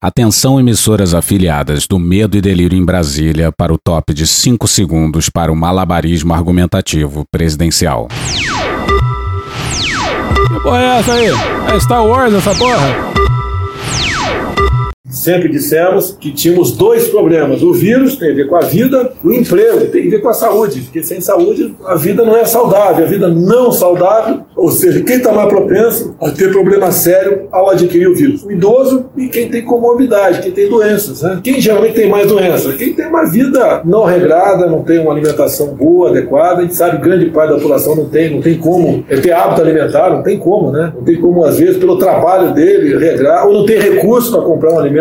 Atenção, emissoras afiliadas do Medo e Delírio em Brasília, para o top de 5 segundos para o malabarismo argumentativo presidencial. Que porra é essa aí? É Star Wars essa porra? Sempre dissemos que tínhamos dois problemas. O vírus tem a ver com a vida, o emprego tem a ver com a saúde, porque sem saúde a vida não é saudável. A vida não saudável, ou seja, quem está mais propenso a ter problema sério ao adquirir o vírus? O idoso e quem tem comorbidade, quem tem doenças. Né? Quem geralmente tem mais doenças? Quem tem uma vida não regrada, não tem uma alimentação boa, adequada. A gente sabe que grande parte da população não tem, não tem como é ter hábito alimentar, não tem como, né? Não tem como, às vezes, pelo trabalho dele, regrar, ou não tem recurso para comprar um alimento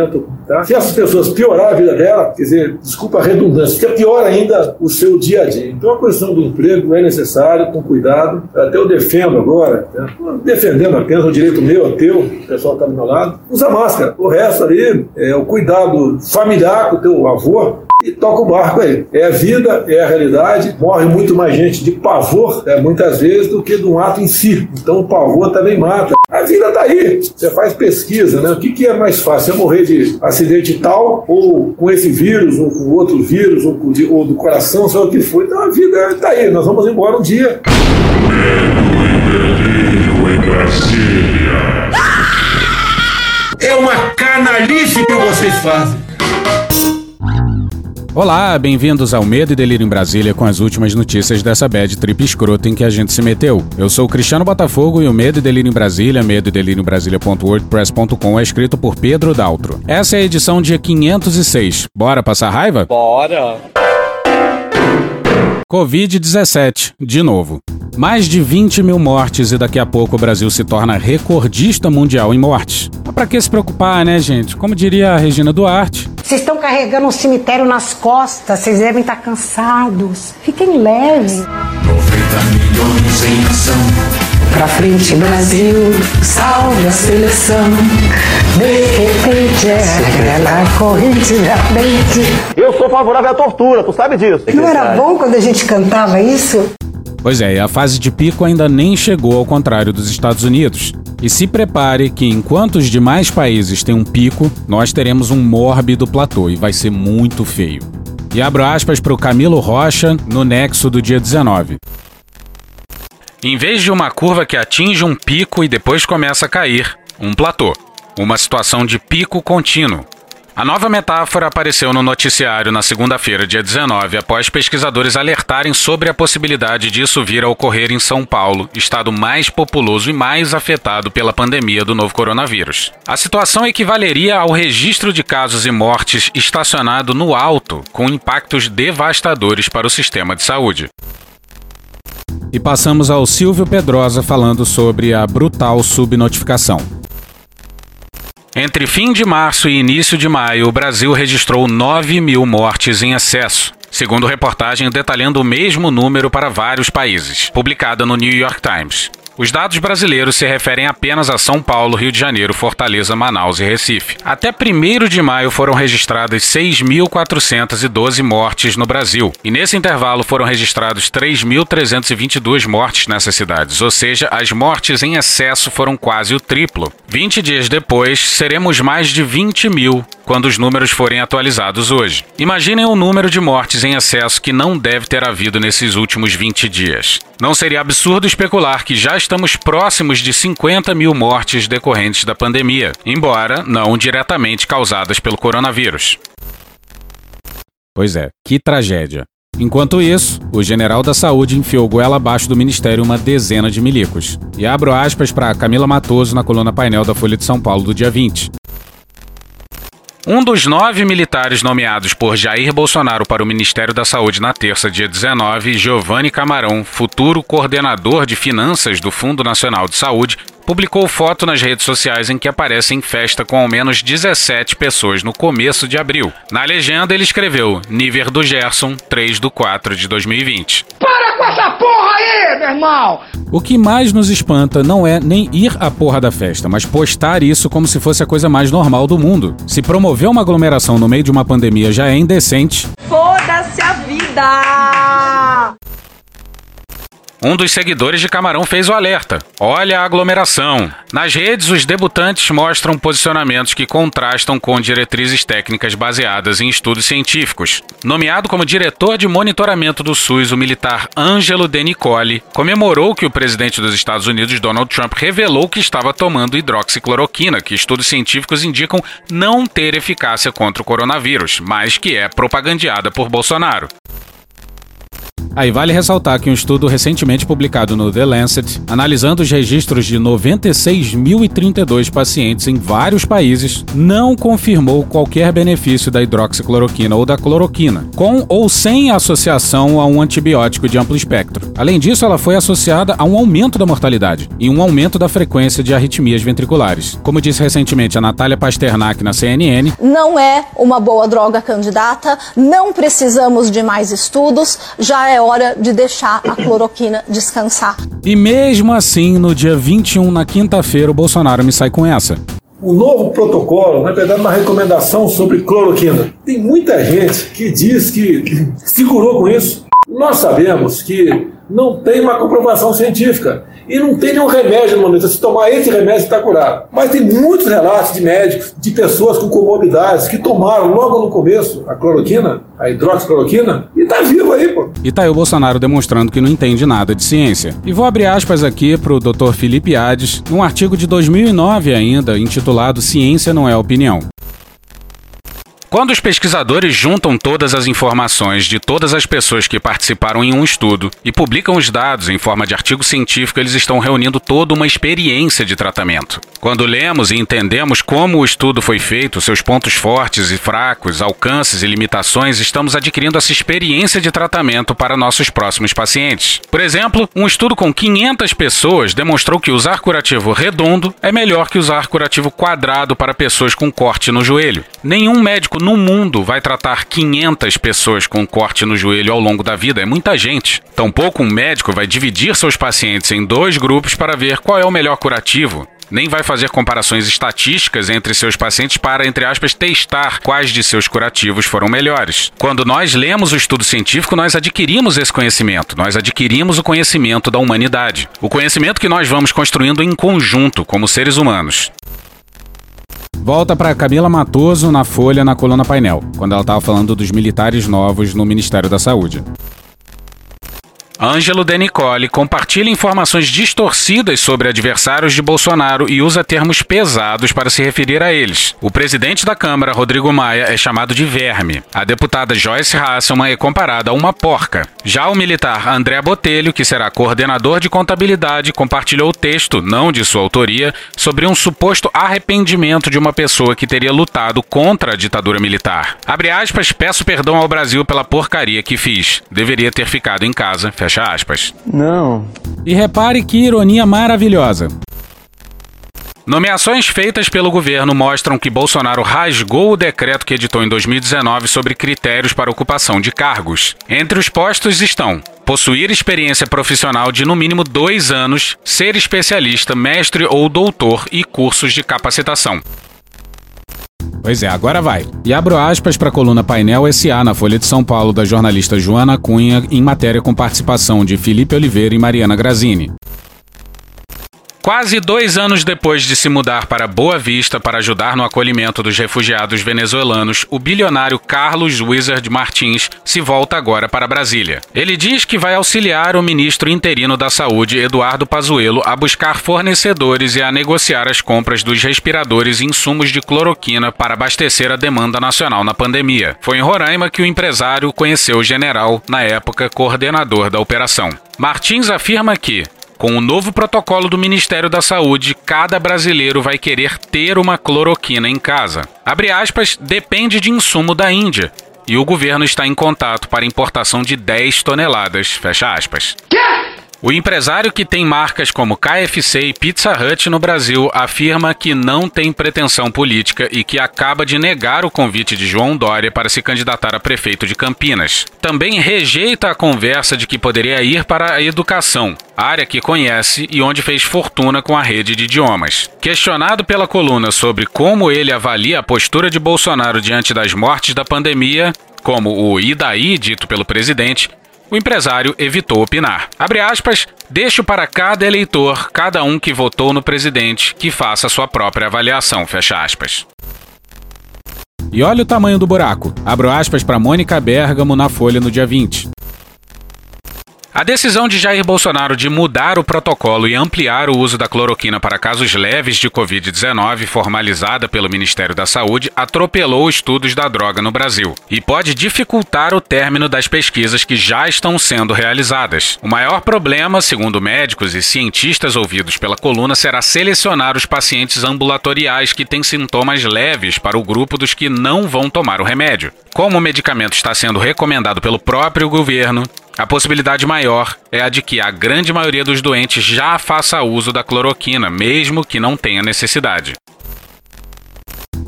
Tá? Se essas pessoas piorar a vida dela, quer dizer, desculpa a redundância, fica pior ainda o seu dia a dia. Então a questão do emprego é necessário, com cuidado. Até eu defendo agora, né? defendendo apenas o direito meu, teu, o pessoal está do meu lado, usa máscara. O resto ali é o cuidado familiar com o teu avô, e toca o barco aí. É a vida, é a realidade. Morre muito mais gente de pavor, é, muitas vezes, do que de um ato em si. Então o pavor também mata. A vida tá aí. Você faz pesquisa, né? O que, que é mais fácil? É morrer de acidente tal, ou com esse vírus, ou com outro vírus, ou, com, ou do coração, sei lá o que for. Então a vida tá aí. Nós vamos embora um dia. É uma canalice que vocês fazem. Olá, bem-vindos ao Medo e Delírio em Brasília com as últimas notícias dessa bad trip escrota em que a gente se meteu. Eu sou o Cristiano Botafogo e o Medo e Delírio em Brasília, medo e delírio em Brasília.wordpress.com é escrito por Pedro Daltro. Essa é a edição dia 506. Bora passar raiva? Bora! Covid-17, de novo. Mais de 20 mil mortes e daqui a pouco o Brasil se torna recordista mundial em mortes. Mas pra que se preocupar, né, gente? Como diria a Regina Duarte. Vocês estão carregando um cemitério nas costas, vocês devem estar cansados. Fiquem leves. 90 milhões em ação. Pra frente, Brasil, salve a seleção. De repente é aquela corrente da frente. Eu sou favorável à tortura, tu sabe disso. Não era bom quando a gente cantava isso? Pois é, a fase de pico ainda nem chegou ao contrário dos Estados Unidos. E se prepare que enquanto os demais países têm um pico, nós teremos um mórbido platô e vai ser muito feio. E abro aspas para o Camilo Rocha no nexo do dia 19. Em vez de uma curva que atinge um pico e depois começa a cair, um platô. Uma situação de pico contínuo. A nova metáfora apareceu no noticiário na segunda-feira, dia 19, após pesquisadores alertarem sobre a possibilidade disso vir a ocorrer em São Paulo, estado mais populoso e mais afetado pela pandemia do novo coronavírus. A situação equivaleria ao registro de casos e mortes estacionado no alto, com impactos devastadores para o sistema de saúde. E passamos ao Silvio Pedrosa falando sobre a brutal subnotificação. Entre fim de março e início de maio, o Brasil registrou 9 mil mortes em excesso, segundo reportagem detalhando o mesmo número para vários países, publicada no New York Times. Os dados brasileiros se referem apenas a São Paulo, Rio de Janeiro, Fortaleza, Manaus e Recife. Até 1 de maio foram registradas 6.412 mortes no Brasil, e nesse intervalo foram registrados 3.322 mortes nessas cidades, ou seja, as mortes em excesso foram quase o triplo. 20 dias depois, seremos mais de 20 mil quando os números forem atualizados hoje. Imaginem o número de mortes em excesso que não deve ter havido nesses últimos 20 dias. Não seria absurdo especular que já estamos próximos de 50 mil mortes decorrentes da pandemia, embora não diretamente causadas pelo coronavírus. Pois é, que tragédia. Enquanto isso, o general da saúde enfiou goela abaixo do ministério uma dezena de milicos. E abro aspas para Camila Matoso na coluna painel da Folha de São Paulo do dia 20. Um dos nove militares nomeados por Jair Bolsonaro para o Ministério da Saúde na terça, dia 19, Giovanni Camarão, futuro coordenador de finanças do Fundo Nacional de Saúde, publicou foto nas redes sociais em que aparece em festa com ao menos 17 pessoas no começo de abril. Na legenda, ele escreveu Nível do Gerson, 3 do 4 de 2020. Para com essa porra aí, meu irmão! O que mais nos espanta não é nem ir à porra da festa, mas postar isso como se fosse a coisa mais normal do mundo. Se promover uma aglomeração no meio de uma pandemia já é indecente. Foda-se a vida! Um dos seguidores de Camarão fez o alerta. Olha a aglomeração. Nas redes, os debutantes mostram posicionamentos que contrastam com diretrizes técnicas baseadas em estudos científicos. Nomeado como diretor de monitoramento do SUS, o militar Ângelo De Nicole comemorou que o presidente dos Estados Unidos, Donald Trump, revelou que estava tomando hidroxicloroquina, que estudos científicos indicam não ter eficácia contra o coronavírus, mas que é propagandeada por Bolsonaro. Aí vale ressaltar que um estudo recentemente publicado no The Lancet, analisando os registros de 96.032 pacientes em vários países, não confirmou qualquer benefício da hidroxicloroquina ou da cloroquina, com ou sem associação a um antibiótico de amplo espectro. Além disso, ela foi associada a um aumento da mortalidade e um aumento da frequência de arritmias ventriculares. Como disse recentemente a Natália Pasternak na CNN, não é uma boa droga candidata, não precisamos de mais estudos, já é hora de deixar a cloroquina descansar. E mesmo assim, no dia 21, na quinta-feira, o Bolsonaro me sai com essa. O novo protocolo, na verdade, uma recomendação sobre cloroquina. Tem muita gente que diz que segurou com isso. Nós sabemos que não tem uma comprovação científica e não tem nenhum remédio no momento. Se tomar esse remédio, está curado. Mas tem muitos relatos de médicos, de pessoas com comorbidades que tomaram logo no começo a cloroquina, a hidroxicloroquina, e tá vivo aí, pô. E tá aí o Bolsonaro demonstrando que não entende nada de ciência. E vou abrir aspas aqui pro Dr. Felipe Hades, num artigo de 2009 ainda, intitulado Ciência não é opinião. Quando os pesquisadores juntam todas as informações de todas as pessoas que participaram em um estudo e publicam os dados em forma de artigo científico, eles estão reunindo toda uma experiência de tratamento. Quando lemos e entendemos como o estudo foi feito, seus pontos fortes e fracos, alcances e limitações, estamos adquirindo essa experiência de tratamento para nossos próximos pacientes. Por exemplo, um estudo com 500 pessoas demonstrou que usar curativo redondo é melhor que usar curativo quadrado para pessoas com corte no joelho. Nenhum médico no mundo vai tratar 500 pessoas com corte no joelho ao longo da vida, é muita gente. Tampouco um médico vai dividir seus pacientes em dois grupos para ver qual é o melhor curativo nem vai fazer comparações estatísticas entre seus pacientes para, entre aspas, testar quais de seus curativos foram melhores. Quando nós lemos o estudo científico, nós adquirimos esse conhecimento, nós adquirimos o conhecimento da humanidade. O conhecimento que nós vamos construindo em conjunto como seres humanos. Volta para Camila Matoso na Folha na coluna painel, quando ela estava falando dos militares novos no Ministério da Saúde. Ângelo De Nicole compartilha informações distorcidas sobre adversários de Bolsonaro e usa termos pesados para se referir a eles. O presidente da Câmara, Rodrigo Maia, é chamado de verme. A deputada Joyce Hasselman é comparada a uma porca. Já o militar André Botelho, que será coordenador de contabilidade, compartilhou o texto, não de sua autoria, sobre um suposto arrependimento de uma pessoa que teria lutado contra a ditadura militar. Abre aspas, peço perdão ao Brasil pela porcaria que fiz. Deveria ter ficado em casa. Aspas. Não. E repare que ironia maravilhosa. Nomeações feitas pelo governo mostram que Bolsonaro rasgou o decreto que editou em 2019 sobre critérios para ocupação de cargos. Entre os postos estão possuir experiência profissional de no mínimo dois anos, ser especialista, mestre ou doutor e cursos de capacitação. Pois é, agora vai. E abro aspas para a coluna Painel SA na Folha de São Paulo da jornalista Joana Cunha em matéria com participação de Felipe Oliveira e Mariana Grazini. Quase dois anos depois de se mudar para Boa Vista para ajudar no acolhimento dos refugiados venezuelanos, o bilionário Carlos Wizard Martins se volta agora para Brasília. Ele diz que vai auxiliar o ministro interino da Saúde, Eduardo Pazuello, a buscar fornecedores e a negociar as compras dos respiradores e insumos de cloroquina para abastecer a demanda nacional na pandemia. Foi em Roraima que o empresário conheceu o general, na época coordenador da operação. Martins afirma que, com o novo protocolo do Ministério da Saúde, cada brasileiro vai querer ter uma cloroquina em casa. Abre aspas, depende de insumo da Índia. E o governo está em contato para importação de 10 toneladas. Fecha aspas. O empresário que tem marcas como KFC e Pizza Hut no Brasil afirma que não tem pretensão política e que acaba de negar o convite de João Dória para se candidatar a prefeito de Campinas. Também rejeita a conversa de que poderia ir para a educação, área que conhece e onde fez fortuna com a rede de idiomas. Questionado pela coluna sobre como ele avalia a postura de Bolsonaro diante das mortes da pandemia, como o e daí dito pelo presidente, o empresário evitou opinar. Abre aspas, deixo para cada eleitor, cada um que votou no presidente, que faça sua própria avaliação, fecha aspas. E olha o tamanho do buraco. Abro aspas para Mônica Bergamo na Folha no dia 20. A decisão de Jair Bolsonaro de mudar o protocolo e ampliar o uso da cloroquina para casos leves de Covid-19, formalizada pelo Ministério da Saúde, atropelou estudos da droga no Brasil e pode dificultar o término das pesquisas que já estão sendo realizadas. O maior problema, segundo médicos e cientistas ouvidos pela coluna, será selecionar os pacientes ambulatoriais que têm sintomas leves para o grupo dos que não vão tomar o remédio. Como o medicamento está sendo recomendado pelo próprio governo, a possibilidade maior é a de que a grande maioria dos doentes já faça uso da cloroquina, mesmo que não tenha necessidade.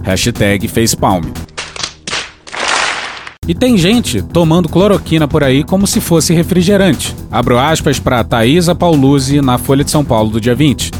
Hashtag facepalm. E tem gente tomando cloroquina por aí como se fosse refrigerante. Abro aspas para Thaisa Pauluzzi na Folha de São Paulo do dia 20.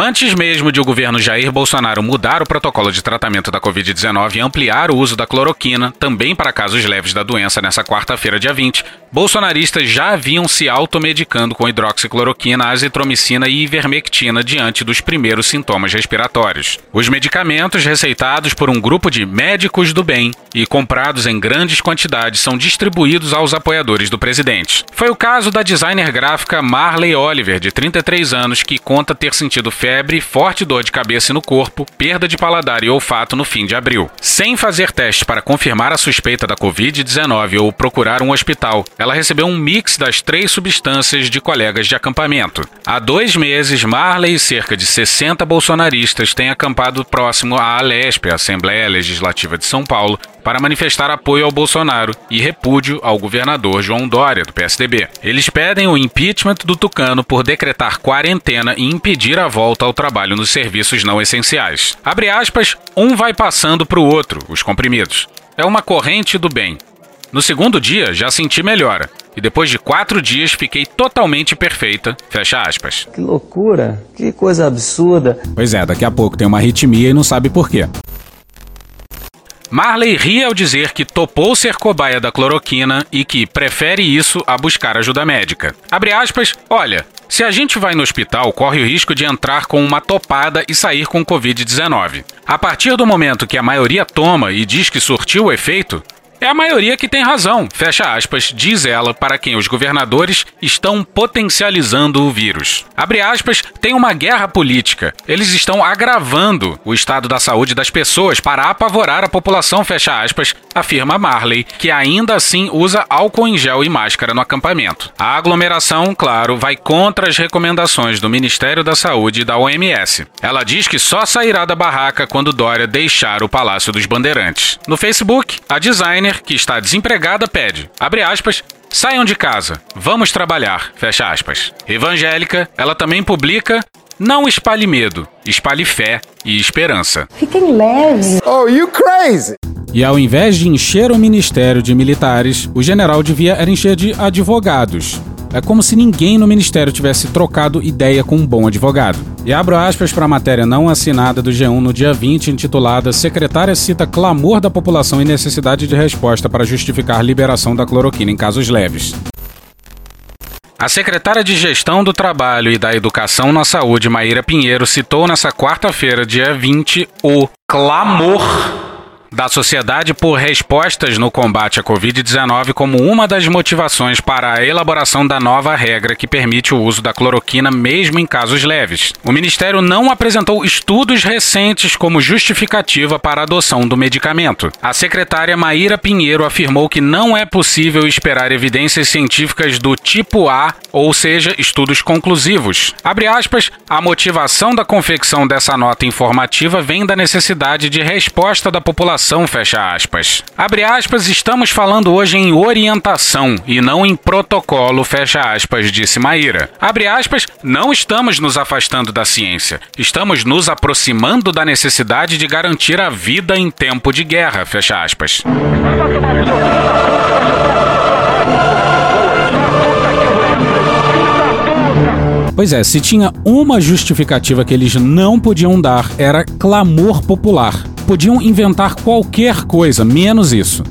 Antes mesmo de o governo Jair Bolsonaro mudar o protocolo de tratamento da Covid-19 e ampliar o uso da cloroquina, também para casos leves da doença nessa quarta-feira, dia 20, bolsonaristas já haviam se automedicando com hidroxicloroquina, azitromicina e ivermectina diante dos primeiros sintomas respiratórios. Os medicamentos receitados por um grupo de médicos do bem e comprados em grandes quantidades são distribuídos aos apoiadores do presidente. Foi o caso da designer gráfica Marley Oliver, de 33 anos, que conta ter sentido febre, forte dor de cabeça no corpo, perda de paladar e olfato no fim de abril. Sem fazer teste para confirmar a suspeita da Covid-19 ou procurar um hospital, ela recebeu um mix das três substâncias de colegas de acampamento. Há dois meses, Marley e cerca de 60 bolsonaristas têm acampado próximo à Alesp, a Assembleia Legislativa de São Paulo, para manifestar apoio ao Bolsonaro e repúdio ao governador João Dória, do PSDB. Eles pedem o impeachment do Tucano por decretar quarentena e impedir a volta ao trabalho nos serviços não essenciais. Abre aspas, um vai passando para o outro, os comprimidos. É uma corrente do bem. No segundo dia, já senti melhora. E depois de quatro dias, fiquei totalmente perfeita. Fecha aspas. Que loucura, que coisa absurda. Pois é, daqui a pouco tem uma arritmia e não sabe por quê. Marley ri ao dizer que topou ser cobaia da cloroquina e que prefere isso a buscar ajuda médica. Abre aspas, olha, se a gente vai no hospital, corre o risco de entrar com uma topada e sair com Covid-19. A partir do momento que a maioria toma e diz que surtiu o efeito, é a maioria que tem razão, fecha aspas, diz ela para quem os governadores estão potencializando o vírus. Abre aspas, tem uma guerra política. Eles estão agravando o estado da saúde das pessoas para apavorar a população, fecha aspas, afirma Marley, que ainda assim usa álcool em gel e máscara no acampamento. A aglomeração, claro, vai contra as recomendações do Ministério da Saúde e da OMS. Ela diz que só sairá da barraca quando Dória deixar o Palácio dos Bandeirantes. No Facebook, a designer que está desempregada pede, abre aspas, saiam de casa, vamos trabalhar, fecha aspas. Evangélica, ela também publica não espalhe medo, espalhe fé e esperança. Fiquem leves. Oh, you crazy! E ao invés de encher o ministério de militares, o general devia era encher de advogados. É como se ninguém no ministério tivesse trocado ideia com um bom advogado. E abro aspas para a matéria não assinada do G1 no dia 20, intitulada Secretária cita clamor da população e necessidade de resposta para justificar liberação da cloroquina em casos leves. A secretária de Gestão do Trabalho e da Educação na Saúde, Maíra Pinheiro, citou nessa quarta-feira, dia 20, o clamor da sociedade por respostas no combate à Covid-19 como uma das motivações para a elaboração da nova regra que permite o uso da cloroquina mesmo em casos leves. O Ministério não apresentou estudos recentes como justificativa para a adoção do medicamento. A secretária Maíra Pinheiro afirmou que não é possível esperar evidências científicas do tipo A, ou seja, estudos conclusivos. Abre aspas, a motivação da confecção dessa nota informativa vem da necessidade de resposta da população fecha aspas. Abre aspas, estamos falando hoje em orientação e não em protocolo, fecha aspas, disse Maíra. Abre aspas, não estamos nos afastando da ciência, estamos nos aproximando da necessidade de garantir a vida em tempo de guerra, fecha aspas. Pois é, se tinha uma justificativa que eles não podiam dar, era clamor popular. Podiam inventar qualquer coisa, menos isso.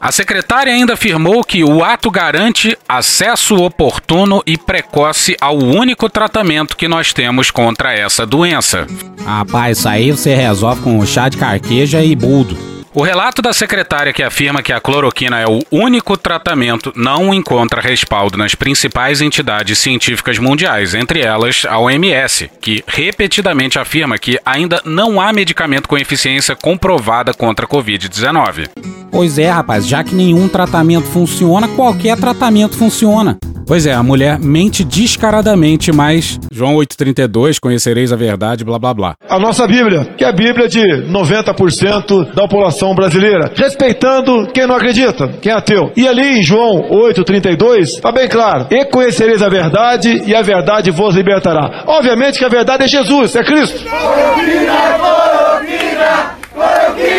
A secretária ainda afirmou que o ato garante acesso oportuno e precoce ao único tratamento que nós temos contra essa doença. Rapaz, isso aí você resolve com chá de carqueja e buldo. O relato da secretária que afirma que a cloroquina é o único tratamento não encontra respaldo nas principais entidades científicas mundiais, entre elas a OMS, que repetidamente afirma que ainda não há medicamento com eficiência comprovada contra a Covid-19. Pois é, rapaz, já que nenhum tratamento funciona, qualquer tratamento funciona. Pois é, a mulher mente descaradamente, mas João 8,32, conhecereis a verdade, blá blá blá. A nossa Bíblia, que é a Bíblia de 90% da população brasileira, respeitando quem não acredita, quem é ateu. E ali em João 8,32, está bem claro: E conhecereis a verdade, e a verdade vos libertará. Obviamente que a verdade é Jesus, é Cristo. Cloroquina, cloroquina, cloroquina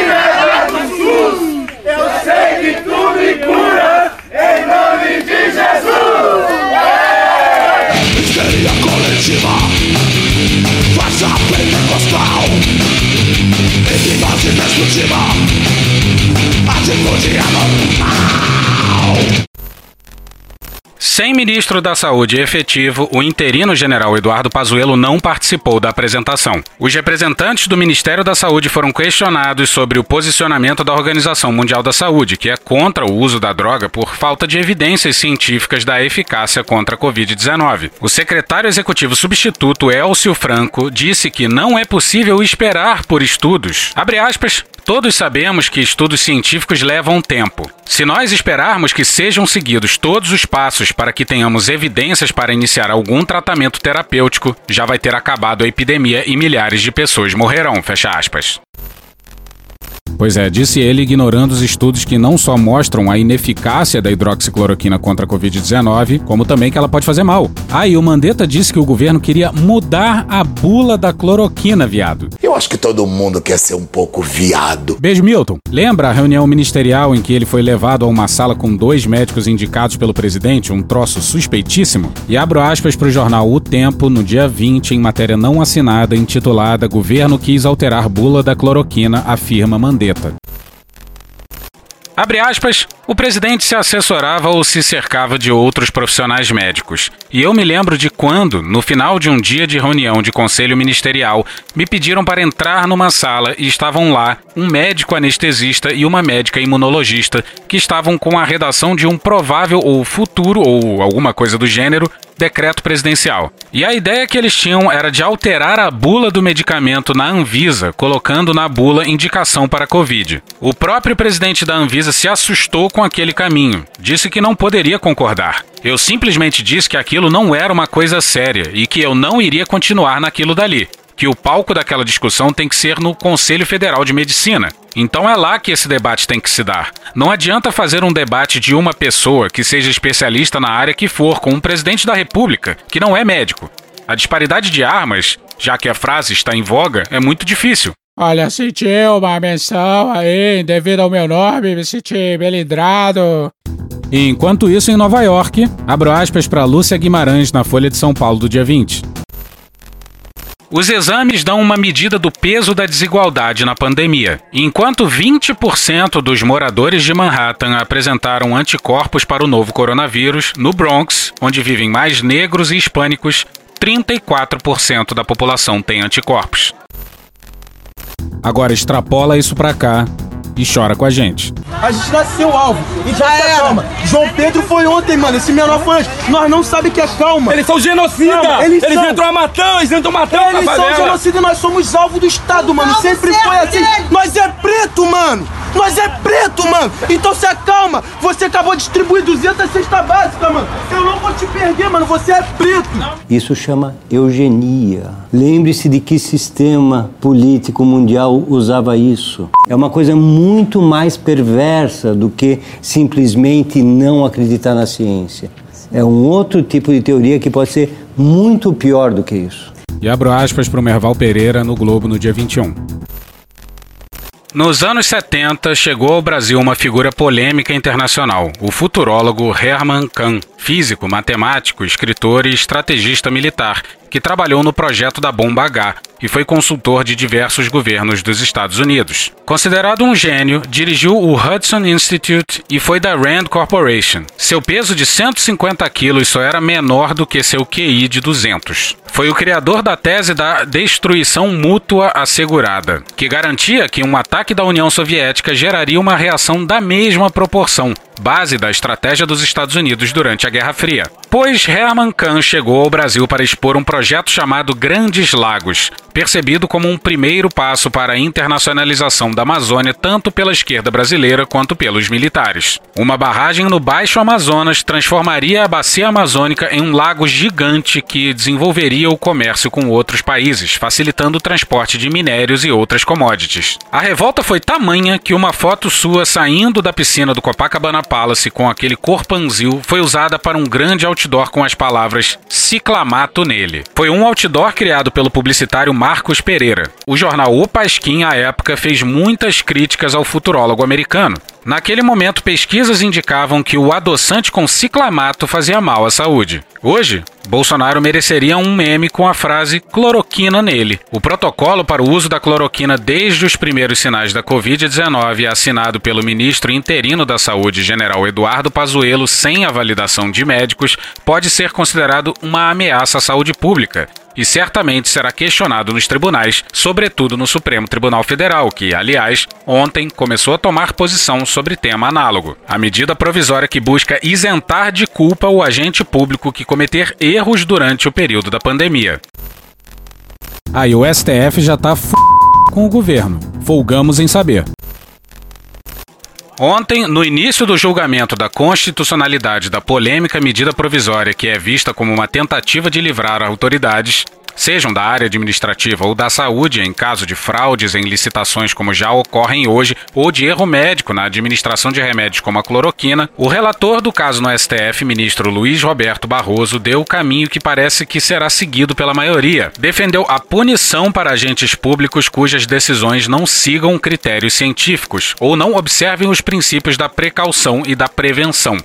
不寂寞，爱情不是阿猫。Sem ministro da Saúde efetivo, o interino general Eduardo Pazuello não participou da apresentação. Os representantes do Ministério da Saúde foram questionados sobre o posicionamento da Organização Mundial da Saúde, que é contra o uso da droga por falta de evidências científicas da eficácia contra a Covid-19. O secretário executivo substituto Elcio Franco disse que não é possível esperar por estudos. Abre aspas, Todos sabemos que estudos científicos levam tempo. Se nós esperarmos que sejam seguidos todos os passos para que tenhamos evidências para iniciar algum tratamento terapêutico, já vai ter acabado a epidemia e milhares de pessoas morrerão. Fecha aspas. Pois é, disse ele, ignorando os estudos que não só mostram a ineficácia da hidroxicloroquina contra a Covid-19, como também que ela pode fazer mal. Ah, e o Mandetta disse que o governo queria mudar a bula da cloroquina, viado. Acho que todo mundo quer ser um pouco viado. Beijo, Milton. Lembra a reunião ministerial em que ele foi levado a uma sala com dois médicos indicados pelo presidente, um troço suspeitíssimo? E abro aspas para o jornal O Tempo, no dia 20, em matéria não assinada, intitulada Governo quis alterar bula da cloroquina, afirma Mandetta. Abre aspas, o presidente se assessorava ou se cercava de outros profissionais médicos. E eu me lembro de quando, no final de um dia de reunião de conselho ministerial, me pediram para entrar numa sala e estavam lá um médico anestesista e uma médica imunologista que estavam com a redação de um provável ou futuro ou alguma coisa do gênero decreto presidencial. E a ideia que eles tinham era de alterar a bula do medicamento na Anvisa, colocando na bula indicação para Covid. O próprio presidente da Anvisa se assustou com aquele caminho, disse que não poderia concordar. Eu simplesmente disse que aquilo não era uma coisa séria e que eu não iria continuar naquilo dali que o palco daquela discussão tem que ser no Conselho Federal de Medicina. Então é lá que esse debate tem que se dar. Não adianta fazer um debate de uma pessoa que seja especialista na área que for com um presidente da República, que não é médico. A disparidade de armas, já que a frase está em voga, é muito difícil. Olha, senti uma menção aí, devido ao meu nome, me senti melindrado. Enquanto isso, em Nova York, abro aspas para Lúcia Guimarães na Folha de São Paulo do dia 20. Os exames dão uma medida do peso da desigualdade na pandemia. Enquanto 20% dos moradores de Manhattan apresentaram anticorpos para o novo coronavírus, no Bronx, onde vivem mais negros e hispânicos, 34% da população tem anticorpos. Agora extrapola isso para cá e chora com a gente. A gente nasceu alvo. E já era. Calma. João Pedro foi ontem, mano. Esse menor foi antes. Nós não sabemos que é calma. Eles são genocidas. Eles, eles são... entram matando, eles entram matando Eles são genocidas e nós somos alvo do Estado, mano. Não, Sempre foi é assim. Nós é preto, mano. Nós é preto, mano. Então se acalma. Você acabou de distribuir 200 cesta básica, mano. Eu não vou te perder, mano. Você é preto. Isso chama eugenia. Lembre-se de que sistema político mundial usava isso. É uma coisa muito mais perversa do que simplesmente não acreditar na ciência. É um outro tipo de teoria que pode ser muito pior do que isso. E abro aspas para o Merval Pereira no Globo no dia 21. Nos anos 70, chegou ao Brasil uma figura polêmica internacional, o futurólogo Herman Kahn. físico, matemático, escritor e estrategista militar, que trabalhou no projeto da Bomba H e foi consultor de diversos governos dos Estados Unidos. Considerado um gênio, dirigiu o Hudson Institute e foi da Rand Corporation. Seu peso de 150 quilos só era menor do que seu QI de 200. Foi o criador da tese da destruição mútua assegurada, que garantia que um ataque da União Soviética geraria uma reação da mesma proporção, base da estratégia dos Estados Unidos durante a Guerra Fria. Pois Herman Kahn chegou ao Brasil para expor um projeto chamado Grandes Lagos, percebido como um primeiro passo para a internacionalização da Amazônia tanto pela esquerda brasileira quanto pelos militares. Uma barragem no Baixo Amazonas transformaria a bacia amazônica em um lago gigante que desenvolveria o comércio com outros países, facilitando o transporte de minérios e outras commodities. A revolta foi tamanha que uma foto sua saindo da piscina do Copacabana Palace com aquele corpanzil foi usada para um grande outdoor com as palavras ciclamato nele. Foi um outdoor criado pelo publicitário Marcos Pereira. O jornal O Pasquim, à época, fez muitas críticas ao futurólogo americano. Naquele momento, pesquisas indicavam que o adoçante com ciclamato fazia mal à saúde. Hoje, Bolsonaro mereceria um meme com a frase cloroquina nele. O protocolo para o uso da cloroquina desde os primeiros sinais da Covid-19, assinado pelo ministro interino da Saúde, general Eduardo Pazuello, sem a validação de médicos, pode ser considerado uma ameaça à saúde pública e certamente será questionado nos tribunais, sobretudo no Supremo Tribunal Federal, que, aliás, ontem começou a tomar posição sobre tema análogo. A medida provisória que busca isentar de culpa o agente público que cometer erros durante o período da pandemia. Aí o STF já tá f... com o governo. Folgamos em saber. Ontem, no início do julgamento da constitucionalidade da polêmica medida provisória que é vista como uma tentativa de livrar autoridades, sejam da área administrativa ou da saúde, em caso de fraudes em licitações como já ocorrem hoje, ou de erro médico na administração de remédios como a cloroquina, o relator do caso no STF, ministro Luiz Roberto Barroso, deu o caminho que parece que será seguido pela maioria. Defendeu a punição para agentes públicos cujas decisões não sigam critérios científicos ou não observem os princípios da precaução e da prevenção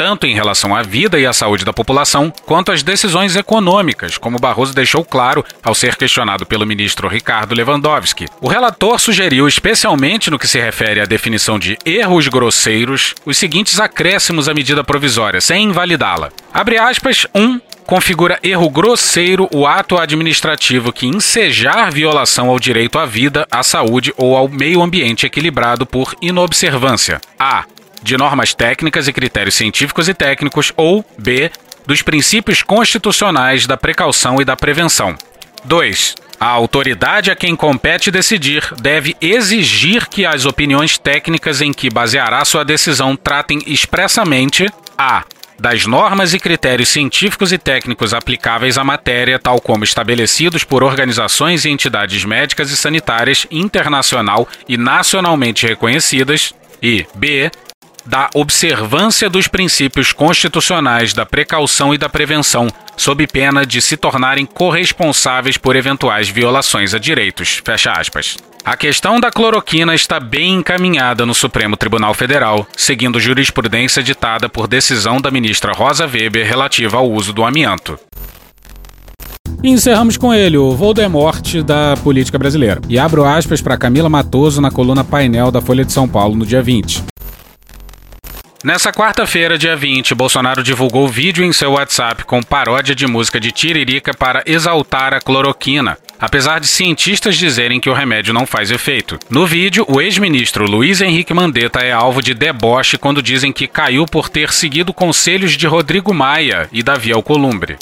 tanto em relação à vida e à saúde da população, quanto às decisões econômicas, como Barroso deixou claro ao ser questionado pelo ministro Ricardo Lewandowski. O relator sugeriu, especialmente no que se refere à definição de erros grosseiros, os seguintes acréscimos à medida provisória, sem invalidá-la. Abre aspas, 1. Um, configura erro grosseiro o ato administrativo que ensejar violação ao direito à vida, à saúde ou ao meio ambiente equilibrado por inobservância. A de normas técnicas e critérios científicos e técnicos, ou B, dos princípios constitucionais da precaução e da prevenção. 2. A autoridade a quem compete decidir deve exigir que as opiniões técnicas em que baseará sua decisão tratem expressamente a das normas e critérios científicos e técnicos aplicáveis à matéria, tal como estabelecidos por organizações e entidades médicas e sanitárias internacional e nacionalmente reconhecidas, e b da observância dos princípios constitucionais da precaução e da prevenção, sob pena de se tornarem corresponsáveis por eventuais violações a direitos. Fecha aspas. A questão da cloroquina está bem encaminhada no Supremo Tribunal Federal, seguindo jurisprudência ditada por decisão da ministra Rosa Weber relativa ao uso do amianto. E encerramos com ele, o Voldemort da política brasileira. E abro aspas para Camila Matoso na coluna painel da Folha de São Paulo no dia 20. Nessa quarta-feira, dia 20, Bolsonaro divulgou vídeo em seu WhatsApp com paródia de música de Tiririca para exaltar a cloroquina, apesar de cientistas dizerem que o remédio não faz efeito. No vídeo, o ex-ministro Luiz Henrique Mandetta é alvo de deboche quando dizem que caiu por ter seguido conselhos de Rodrigo Maia e Davi Alcolumbre.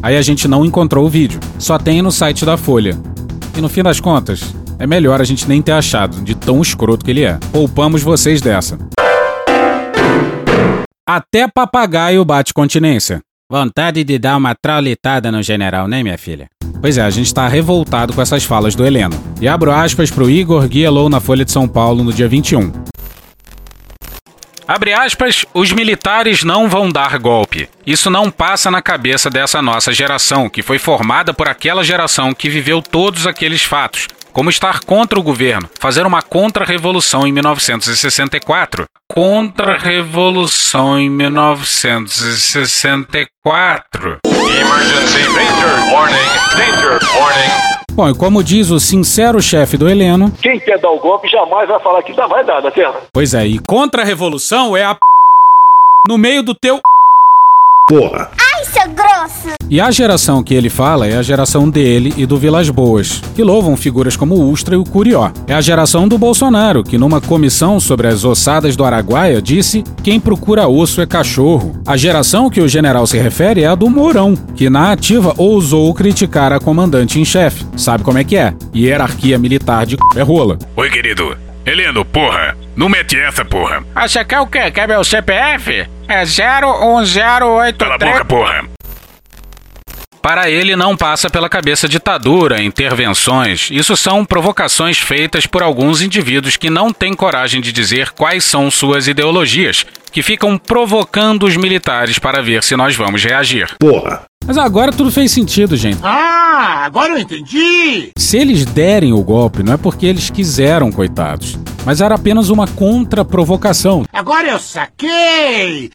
Aí a gente não encontrou o vídeo, só tem no site da Folha. E no fim das contas, é melhor a gente nem ter achado, de tão escroto que ele é. Poupamos vocês dessa. Até papagaio bate continência. Vontade de dar uma traulitada no general, né, minha filha? Pois é, a gente tá revoltado com essas falas do Heleno. E abro aspas pro Igor Guielou na Folha de São Paulo no dia 21. Abre aspas, os militares não vão dar golpe. Isso não passa na cabeça dessa nossa geração, que foi formada por aquela geração que viveu todos aqueles fatos. Como estar contra o governo, fazer uma contra-revolução em 1964. Contra-revolução em 1964. Emergency danger warning, danger warning. Bom, e como diz o sincero chefe do Heleno, Quem quer dar o golpe jamais vai falar que dá, vai dar, tá certo? pois é, e contra-revolução é a p... no meio do teu Porra. Ai, seu grosso! E a geração que ele fala é a geração dele e do Vilas Boas, que louvam figuras como o Ustra e o Curió. É a geração do Bolsonaro, que numa comissão sobre as ossadas do Araguaia disse quem procura osso é cachorro. A geração que o general se refere é a do Mourão, que na ativa ousou criticar a comandante em chefe. Sabe como é que é? Hierarquia militar de c... é rola. Oi, querido. Heleno, porra. Não mete essa, porra. Ah, você quer o quê? Quer meu CPF? É 01083... Cala a boca, porra. Para ele não passa pela cabeça ditadura, intervenções. Isso são provocações feitas por alguns indivíduos que não têm coragem de dizer quais são suas ideologias, que ficam provocando os militares para ver se nós vamos reagir. Porra. Mas agora tudo fez sentido, gente. Ah, agora eu entendi. Se eles derem o golpe, não é porque eles quiseram, coitados. Mas era apenas uma contra-provocação. Agora eu saquei.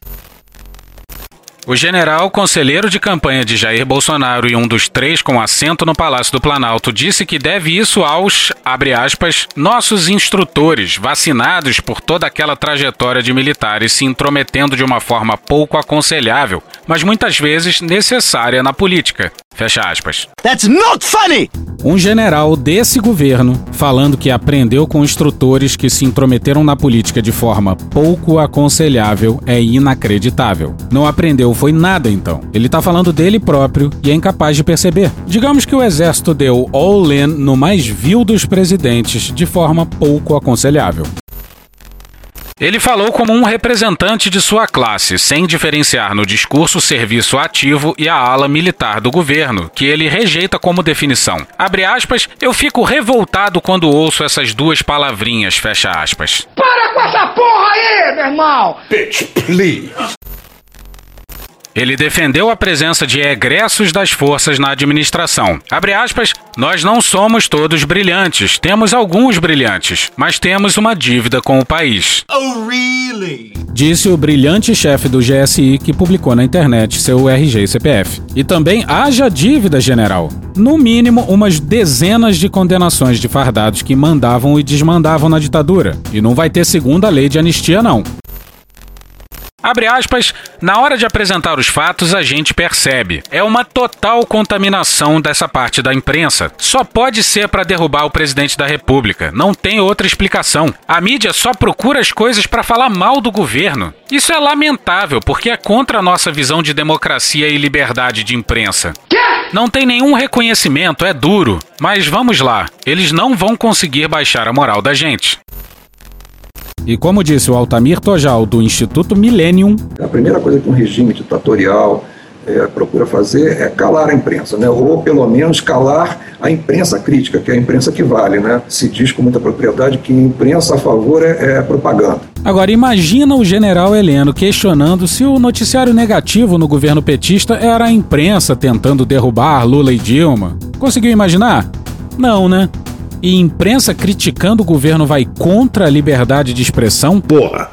O general, conselheiro de campanha de Jair Bolsonaro e um dos três com assento no Palácio do Planalto, disse que deve isso aos, abre aspas, nossos instrutores, vacinados por toda aquela trajetória de militares se intrometendo de uma forma pouco aconselhável, mas muitas vezes necessária na política. Fecha aspas. That's not funny! Um general desse governo falando que aprendeu com instrutores que se intrometeram na política de forma pouco aconselhável é inacreditável. Não aprendeu foi nada então. Ele tá falando dele próprio e é incapaz de perceber. Digamos que o exército deu all-in no mais vil dos presidentes de forma pouco aconselhável. Ele falou como um representante de sua classe, sem diferenciar no discurso o serviço ativo e a ala militar do governo, que ele rejeita como definição. Abre aspas, eu fico revoltado quando ouço essas duas palavrinhas, fecha aspas. Para com essa porra aí, meu irmão! Bitch, please. Ele defendeu a presença de egressos das forças na administração. Abre aspas, nós não somos todos brilhantes, temos alguns brilhantes, mas temos uma dívida com o país. Oh, really? Disse o brilhante chefe do GSI que publicou na internet seu RG e CPF. E também haja dívida, general. No mínimo, umas dezenas de condenações de fardados que mandavam e desmandavam na ditadura. E não vai ter segunda lei de anistia, não. Abre aspas, na hora de apresentar os fatos a gente percebe. É uma total contaminação dessa parte da imprensa. Só pode ser para derrubar o presidente da República. Não tem outra explicação. A mídia só procura as coisas para falar mal do governo. Isso é lamentável, porque é contra a nossa visão de democracia e liberdade de imprensa. Não tem nenhum reconhecimento, é duro. Mas vamos lá, eles não vão conseguir baixar a moral da gente. E como disse o Altamir Tojal, do Instituto Millennium, A primeira coisa que um regime ditatorial eh, procura fazer é calar a imprensa, né? ou pelo menos calar a imprensa crítica, que é a imprensa que vale. Né? Se diz com muita propriedade que imprensa a favor é, é propaganda. Agora imagina o general Heleno questionando se o noticiário negativo no governo petista era a imprensa tentando derrubar Lula e Dilma. Conseguiu imaginar? Não, né? E imprensa criticando o governo vai contra a liberdade de expressão? Porra.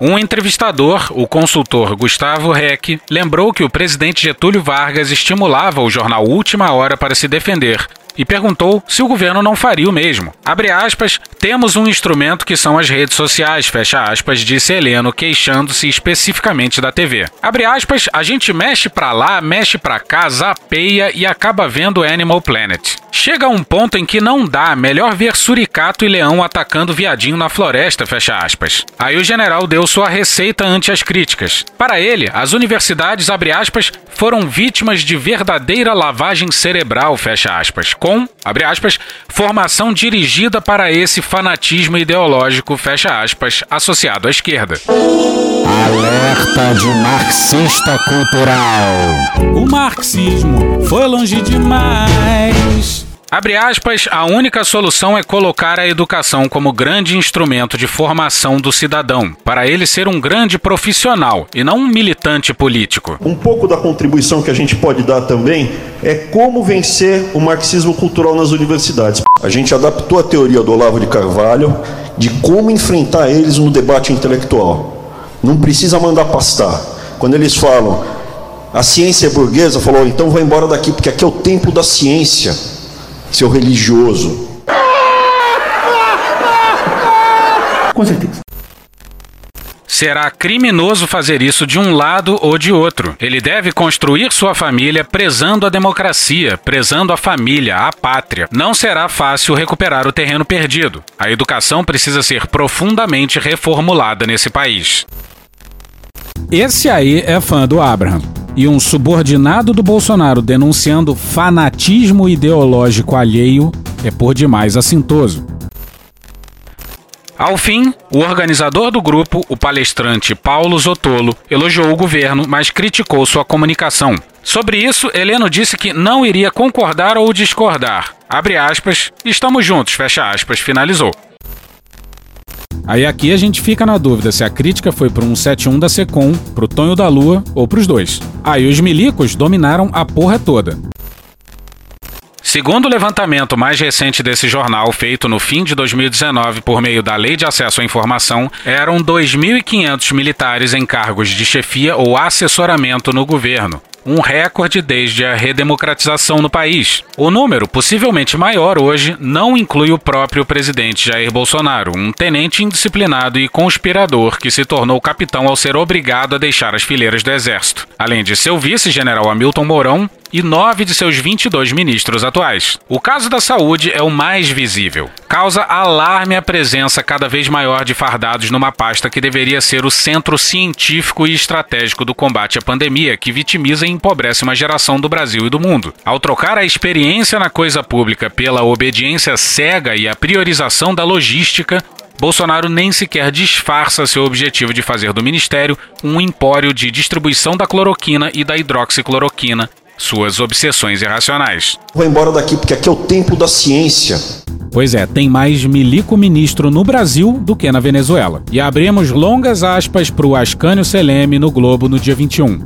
Um entrevistador, o consultor Gustavo Reck, lembrou que o presidente Getúlio Vargas estimulava o jornal Última Hora para se defender e perguntou se o governo não faria o mesmo. Abre aspas, temos um instrumento que são as redes sociais, fecha aspas, disse Heleno, queixando-se especificamente da TV. Abre aspas, a gente mexe pra lá, mexe pra cá, zapeia e acaba vendo Animal Planet. Chega a um ponto em que não dá, melhor ver suricato e leão atacando viadinho na floresta, fecha aspas. Aí o general deu sua receita ante as críticas. Para ele, as universidades, abre aspas, foram vítimas de verdadeira lavagem cerebral, fecha aspas, com, abre aspas, formação dirigida para esse fanatismo ideológico, fecha aspas, associado à esquerda. Alerta de marxista cultural. O marxismo foi longe demais. Abre aspas, a única solução é colocar a educação como grande instrumento de formação do cidadão, para ele ser um grande profissional e não um militante político. Um pouco da contribuição que a gente pode dar também é como vencer o marxismo cultural nas universidades. A gente adaptou a teoria do Olavo de Carvalho de como enfrentar eles no debate intelectual. Não precisa mandar pastar. Quando eles falam, a ciência é burguesa, falou, então vai embora daqui, porque aqui é o templo da ciência, seu religioso. Com certeza. Será criminoso fazer isso de um lado ou de outro. Ele deve construir sua família prezando a democracia, prezando a família, a pátria. Não será fácil recuperar o terreno perdido. A educação precisa ser profundamente reformulada nesse país. Esse aí é fã do Abraham. E um subordinado do Bolsonaro denunciando fanatismo ideológico alheio é por demais assintoso. Ao fim, o organizador do grupo, o palestrante Paulo Zotolo, elogiou o governo, mas criticou sua comunicação. Sobre isso, Heleno disse que não iria concordar ou discordar. Abre aspas, estamos juntos, fecha aspas, finalizou. Aí aqui a gente fica na dúvida se a crítica foi pro 171 da Secom, pro Tonho da Lua ou pros dois. Aí os milicos dominaram a porra toda. Segundo o levantamento mais recente desse jornal, feito no fim de 2019 por meio da Lei de Acesso à Informação, eram 2.500 militares em cargos de chefia ou assessoramento no governo um recorde desde a redemocratização no país. O número, possivelmente maior hoje, não inclui o próprio presidente Jair Bolsonaro, um tenente indisciplinado e conspirador que se tornou capitão ao ser obrigado a deixar as fileiras do exército, além de seu vice-general Hamilton Mourão e nove de seus 22 ministros atuais. O caso da saúde é o mais visível. Causa alarme a presença cada vez maior de fardados numa pasta que deveria ser o centro científico e estratégico do combate à pandemia, que vitimiza e empobrece uma geração do Brasil e do mundo. Ao trocar a experiência na coisa pública pela obediência cega e a priorização da logística, Bolsonaro nem sequer disfarça seu objetivo de fazer do ministério um empório de distribuição da cloroquina e da hidroxicloroquina, suas obsessões irracionais. Vou embora daqui porque aqui é o templo da ciência. Pois é, tem mais milico ministro no Brasil do que na Venezuela. E abrimos longas aspas para o Ascânio Seleme no Globo no dia 21.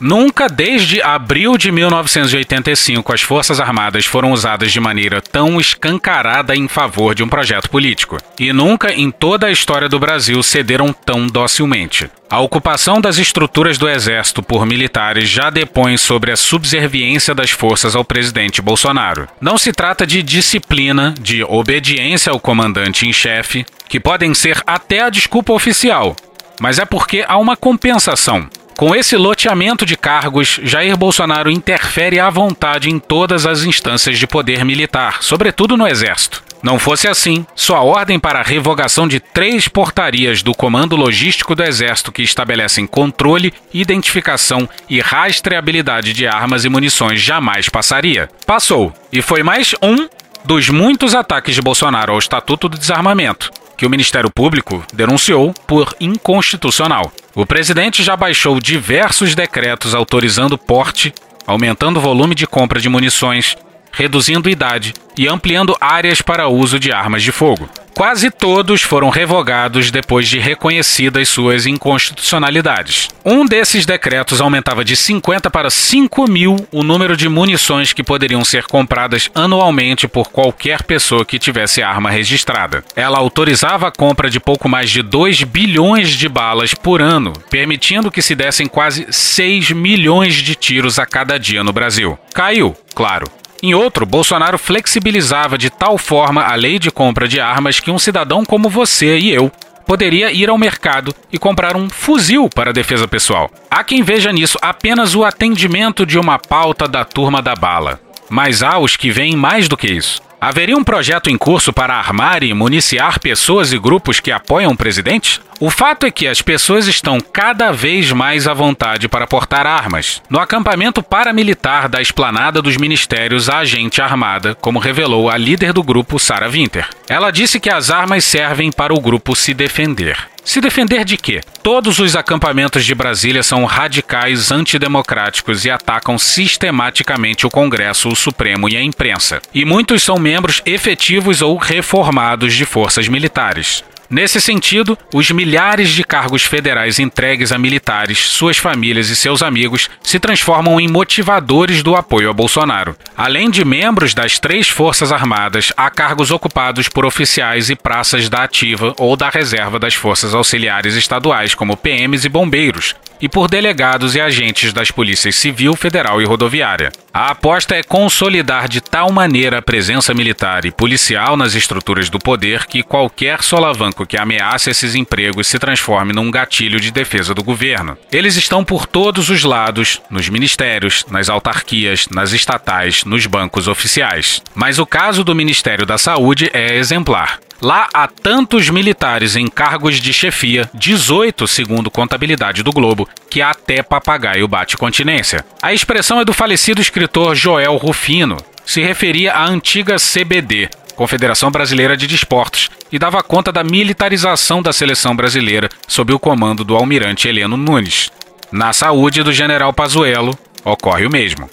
Nunca desde abril de 1985 as Forças Armadas foram usadas de maneira tão escancarada em favor de um projeto político. E nunca em toda a história do Brasil cederam tão docilmente. A ocupação das estruturas do Exército por militares já depõe sobre a subserviência das forças ao presidente Bolsonaro. Não se trata de disciplina, de obediência ao comandante em chefe, que podem ser até a desculpa oficial, mas é porque há uma compensação. Com esse loteamento de cargos, Jair Bolsonaro interfere à vontade em todas as instâncias de poder militar, sobretudo no Exército. Não fosse assim, sua ordem para a revogação de três portarias do Comando Logístico do Exército que estabelecem controle, identificação e rastreabilidade de armas e munições jamais passaria. Passou, e foi mais um dos muitos ataques de Bolsonaro ao Estatuto do Desarmamento, que o Ministério Público denunciou por inconstitucional. O presidente já baixou diversos decretos autorizando porte, aumentando o volume de compra de munições, reduzindo idade e ampliando áreas para uso de armas de fogo. Quase todos foram revogados depois de reconhecidas suas inconstitucionalidades. Um desses decretos aumentava de 50 para 5 mil o número de munições que poderiam ser compradas anualmente por qualquer pessoa que tivesse arma registrada. Ela autorizava a compra de pouco mais de 2 bilhões de balas por ano, permitindo que se dessem quase 6 milhões de tiros a cada dia no Brasil. Caiu, claro. Em outro, Bolsonaro flexibilizava de tal forma a lei de compra de armas que um cidadão como você e eu poderia ir ao mercado e comprar um fuzil para defesa pessoal. Há quem veja nisso apenas o atendimento de uma pauta da turma da bala. Mas há os que veem mais do que isso. Haveria um projeto em curso para armar e municiar pessoas e grupos que apoiam o presidente? O fato é que as pessoas estão cada vez mais à vontade para portar armas. No acampamento paramilitar da esplanada dos ministérios, há gente armada, como revelou a líder do grupo, Sarah Winter. Ela disse que as armas servem para o grupo se defender. Se defender de quê? Todos os acampamentos de Brasília são radicais antidemocráticos e atacam sistematicamente o Congresso, o Supremo e a imprensa. E muitos são membros efetivos ou reformados de forças militares. Nesse sentido, os milhares de cargos federais entregues a militares, suas famílias e seus amigos se transformam em motivadores do apoio a Bolsonaro. Além de membros das três Forças Armadas, há cargos ocupados por oficiais e praças da ativa ou da reserva das Forças Auxiliares Estaduais, como PMs e bombeiros, e por delegados e agentes das polícias civil, federal e rodoviária. A aposta é consolidar de tal maneira a presença militar e policial nas estruturas do poder que qualquer solavanco que ameace esses empregos se transforme num gatilho de defesa do governo. Eles estão por todos os lados, nos ministérios, nas autarquias, nas estatais, nos bancos oficiais. Mas o caso do Ministério da Saúde é exemplar. Lá há tantos militares em cargos de chefia, 18 segundo contabilidade do Globo, que até papagaio bate continência. A expressão é do falecido escritor Joel Rufino. Se referia à antiga CBD, Confederação Brasileira de Desportos, e dava conta da militarização da seleção brasileira sob o comando do almirante Heleno Nunes. Na saúde do general Pazuello, ocorre o mesmo.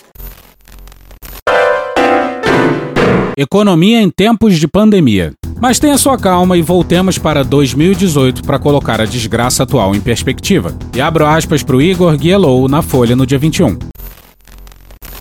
Economia em tempos de pandemia. Mas tenha sua calma e voltemos para 2018 para colocar a desgraça atual em perspectiva. E abro aspas para o Igor Guielou na Folha no dia 21.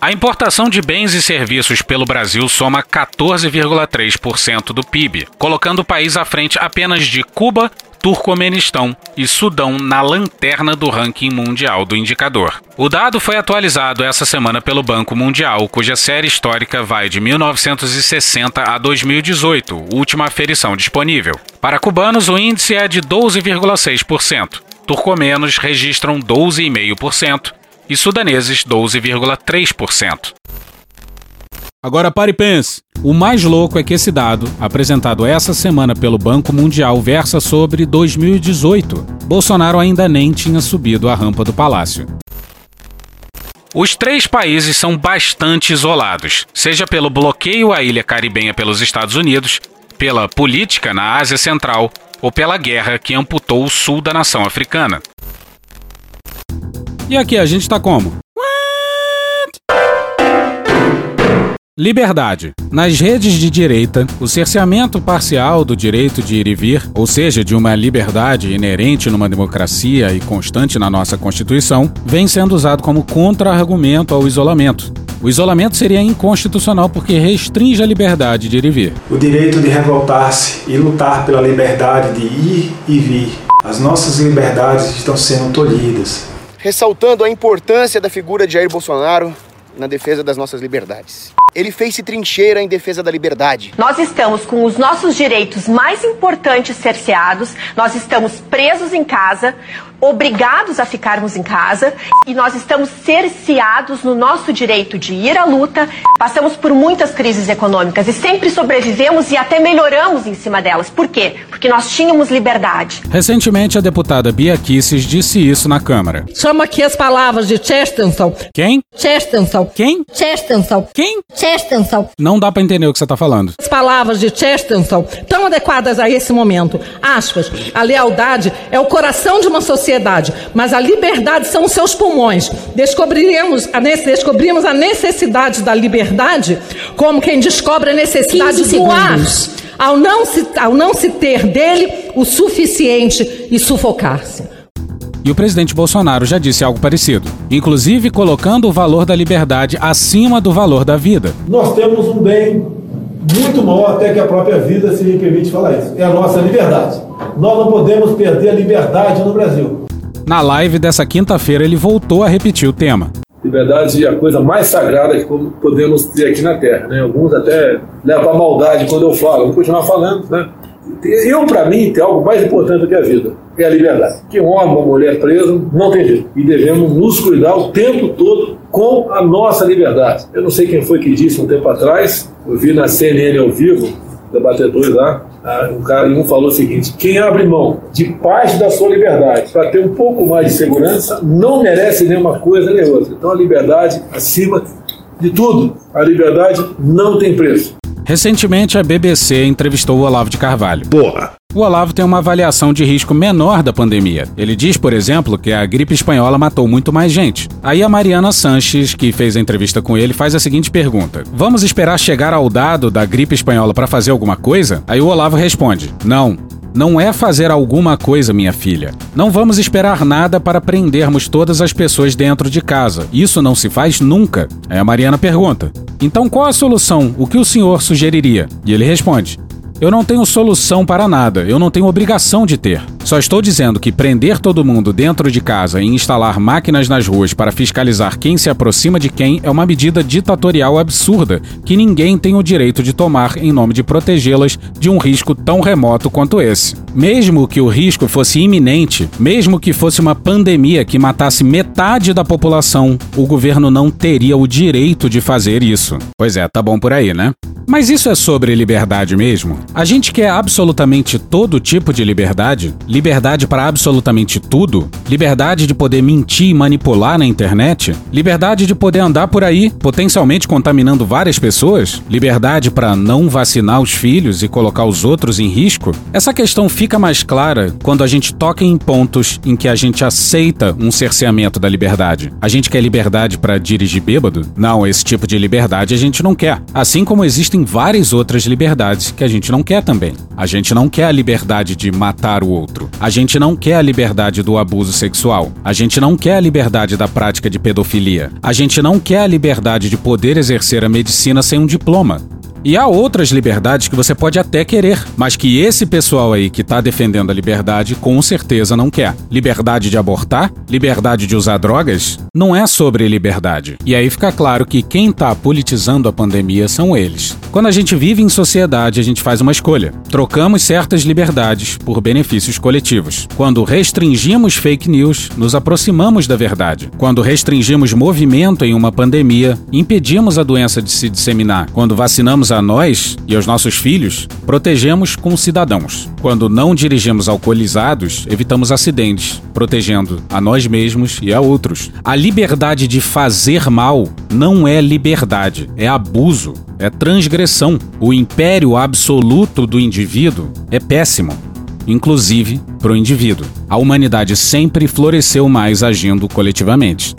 A importação de bens e serviços pelo Brasil soma 14,3% do PIB, colocando o país à frente apenas de Cuba, Turcomenistão e Sudão na lanterna do ranking mundial do indicador. O dado foi atualizado essa semana pelo Banco Mundial, cuja série histórica vai de 1960 a 2018, última aferição disponível. Para cubanos, o índice é de 12,6%. Turcomenos registram 12,5% e sudaneses 12,3%. Agora pare e pense. O mais louco é que esse dado, apresentado essa semana pelo Banco Mundial, versa sobre 2018. Bolsonaro ainda nem tinha subido a rampa do palácio. Os três países são bastante isolados, seja pelo bloqueio à ilha caribenha pelos Estados Unidos, pela política na Ásia Central ou pela guerra que amputou o sul da nação africana. E aqui a gente tá como? Liberdade. Nas redes de direita, o cerceamento parcial do direito de ir e vir, ou seja, de uma liberdade inerente numa democracia e constante na nossa Constituição, vem sendo usado como contra-argumento ao isolamento. O isolamento seria inconstitucional porque restringe a liberdade de ir e vir. O direito de revoltar-se e lutar pela liberdade de ir e vir. As nossas liberdades estão sendo tolhidas. Ressaltando a importância da figura de Jair Bolsonaro na defesa das nossas liberdades. Ele fez-se trincheira em defesa da liberdade. Nós estamos com os nossos direitos mais importantes cerceados, nós estamos presos em casa, obrigados a ficarmos em casa e nós estamos cerceados no nosso direito de ir à luta. Passamos por muitas crises econômicas e sempre sobrevivemos e até melhoramos em cima delas. Por quê? Porque nós tínhamos liberdade. Recentemente, a deputada Bia Kisses disse isso na Câmara. Chama aqui as palavras de Chesterton. Quem? Chesterton. Quem? Chesterton. Quem? Chesterton. Não dá para entender o que você tá falando. As palavras de Chesterton tão adequadas a esse momento. Aspas. A lealdade é o coração de uma sociedade mas a liberdade são os seus pulmões. Descobriremos a, descobrimos a necessidade da liberdade como quem descobre a necessidade do ar, ao não, se, ao não se ter dele o suficiente e sufocar-se. E o presidente Bolsonaro já disse algo parecido, inclusive colocando o valor da liberdade acima do valor da vida. Nós temos um bem muito maior até que a própria vida, se me permite falar isso. É a nossa liberdade. Nós não podemos perder a liberdade no Brasil. Na live dessa quinta-feira, ele voltou a repetir o tema. Liberdade é a coisa mais sagrada que podemos ter aqui na Terra. Né? Alguns até levam a maldade quando eu falo. Vou continuar falando. Né? Eu, para mim, tem algo mais importante do que a vida: é a liberdade. Que um homem, uma mulher preso não tem jeito. E devemos nos cuidar o tempo todo com a nossa liberdade. Eu não sei quem foi que disse um tempo atrás, eu vi na CNN ao vivo, debatedores lá, Ah, um cara um falou o seguinte: quem abre mão de parte da sua liberdade para ter um pouco mais de segurança não merece nenhuma coisa nem outra. Então a liberdade acima de tudo. A liberdade não tem preço. Recentemente, a BBC entrevistou o Olavo de Carvalho. Porra! O Olavo tem uma avaliação de risco menor da pandemia. Ele diz, por exemplo, que a gripe espanhola matou muito mais gente. Aí a Mariana Sanches, que fez a entrevista com ele, faz a seguinte pergunta: Vamos esperar chegar ao dado da gripe espanhola para fazer alguma coisa? Aí o Olavo responde: Não. Não é fazer alguma coisa, minha filha. Não vamos esperar nada para prendermos todas as pessoas dentro de casa. Isso não se faz nunca. Aí a Mariana pergunta: Então qual a solução? O que o senhor sugeriria? E ele responde: eu não tenho solução para nada, eu não tenho obrigação de ter. Só estou dizendo que prender todo mundo dentro de casa e instalar máquinas nas ruas para fiscalizar quem se aproxima de quem é uma medida ditatorial absurda que ninguém tem o direito de tomar em nome de protegê-las de um risco tão remoto quanto esse. Mesmo que o risco fosse iminente, mesmo que fosse uma pandemia que matasse metade da população, o governo não teria o direito de fazer isso. Pois é, tá bom por aí, né? Mas isso é sobre liberdade mesmo? A gente quer absolutamente todo tipo de liberdade? Liberdade para absolutamente tudo? Liberdade de poder mentir e manipular na internet? Liberdade de poder andar por aí, potencialmente contaminando várias pessoas? Liberdade para não vacinar os filhos e colocar os outros em risco? Essa questão fica mais clara quando a gente toca em pontos em que a gente aceita um cerceamento da liberdade. A gente quer liberdade para dirigir bêbado? Não, esse tipo de liberdade a gente não quer. Assim como existem várias outras liberdades que a gente não quer também. A gente não quer a liberdade de matar o outro. A gente não quer a liberdade do abuso sexual. A gente não quer a liberdade da prática de pedofilia. A gente não quer a liberdade de poder exercer a medicina sem um diploma. E há outras liberdades que você pode até querer, mas que esse pessoal aí que está defendendo a liberdade com certeza não quer. Liberdade de abortar? Liberdade de usar drogas? Não é sobre liberdade. E aí fica claro que quem está politizando a pandemia são eles. Quando a gente vive em sociedade, a gente faz uma escolha. Trocamos certas liberdades por benefícios coletivos. Quando restringimos fake news, nos aproximamos da verdade. Quando restringimos movimento em uma pandemia, impedimos a doença de se disseminar. Quando vacinamos a nós e aos nossos filhos, protegemos como cidadãos. Quando não dirigimos alcoolizados, evitamos acidentes, protegendo a nós mesmos e a outros. A liberdade de fazer mal não é liberdade, é abuso, é transgressão. O império absoluto do indivíduo é péssimo inclusive para o indivíduo. A humanidade sempre floresceu mais agindo coletivamente.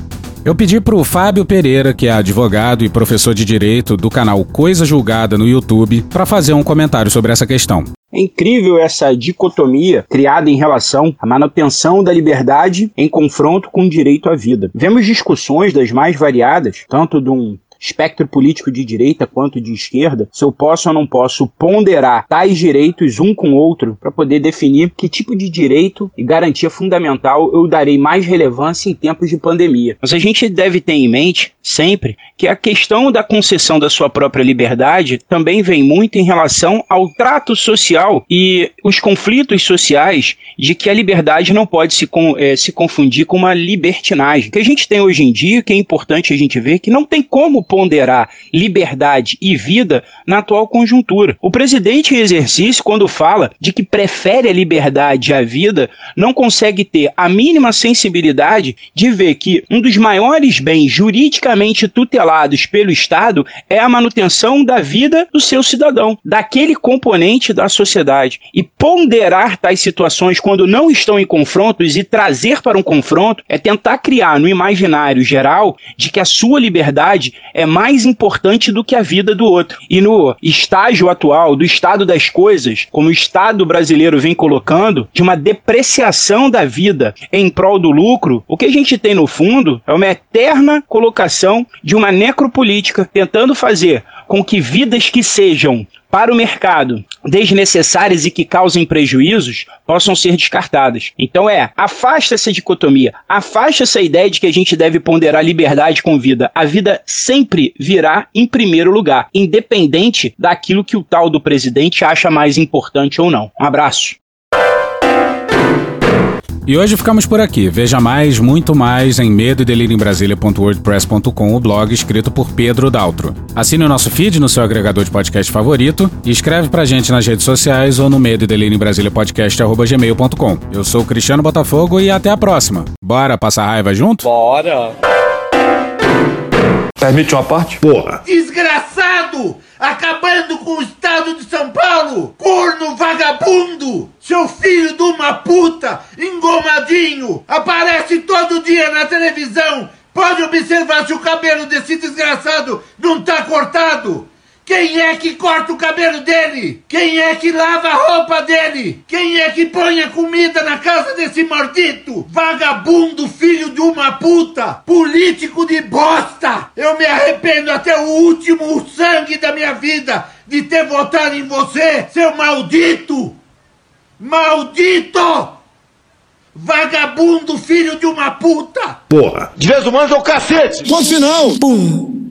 Eu pedi para o Fábio Pereira, que é advogado e professor de direito do canal Coisa Julgada no YouTube, para fazer um comentário sobre essa questão. É incrível essa dicotomia criada em relação à manutenção da liberdade em confronto com o direito à vida. Vemos discussões das mais variadas, tanto de um espectro político de direita quanto de esquerda, se eu posso ou não posso ponderar tais direitos um com o outro para poder definir que tipo de direito e garantia fundamental eu darei mais relevância em tempos de pandemia. Mas a gente deve ter em mente sempre que a questão da concessão da sua própria liberdade também vem muito em relação ao trato social e os conflitos sociais de que a liberdade não pode se, é, se confundir com uma libertinagem. O que a gente tem hoje em dia, que é importante a gente ver, que não tem como ponderar liberdade e vida na atual conjuntura. O presidente em exercício, quando fala de que prefere a liberdade à vida, não consegue ter a mínima sensibilidade de ver que um dos maiores bens juridicamente tutelados pelo Estado é a manutenção da vida do seu cidadão, daquele componente da sociedade. E ponderar tais situações quando não estão em confrontos e trazer para um confronto é tentar criar no imaginário geral de que a sua liberdade é mais importante do que a vida do outro. E no estágio atual do estado das coisas, como o Estado brasileiro vem colocando, de uma depreciação da vida em prol do lucro, o que a gente tem no fundo é uma eterna colocação de uma necropolítica tentando fazer com que vidas que sejam para o mercado desnecessárias e que causem prejuízos possam ser descartadas. Então é, afasta essa dicotomia, afasta essa ideia de que a gente deve ponderar liberdade com vida. A vida sempre virá em primeiro lugar, independente daquilo que o tal do presidente acha mais importante ou não. Um abraço. E hoje ficamos por aqui. Veja mais, muito mais em medo e delírio em Brasília.wordpress.com, o blog escrito por Pedro Daltro. Assine o nosso feed no seu agregador de podcast favorito e escreve pra gente nas redes sociais ou no medo e delírio em Brasília podcast@gmail.com. Eu sou o Cristiano Botafogo e até a próxima. Bora passar raiva junto? Bora. Permite uma parte? Porra. Desgraçado! Acabando com o estado de São Paulo! Corno vagabundo! Seu filho de uma puta! Engomadinho! Aparece todo dia na televisão! Pode observar se o cabelo desse desgraçado não tá cortado! Quem é que corta o cabelo dele? Quem é que lava a roupa dele? Quem é que põe a comida na casa desse maldito? Vagabundo, filho de uma puta! Político de bosta! Eu me arrependo até o último sangue da minha vida de ter votado em você, seu maldito! Maldito! Vagabundo, filho de uma puta! Porra. De vez humano é o cacete! Ponto final. Pum.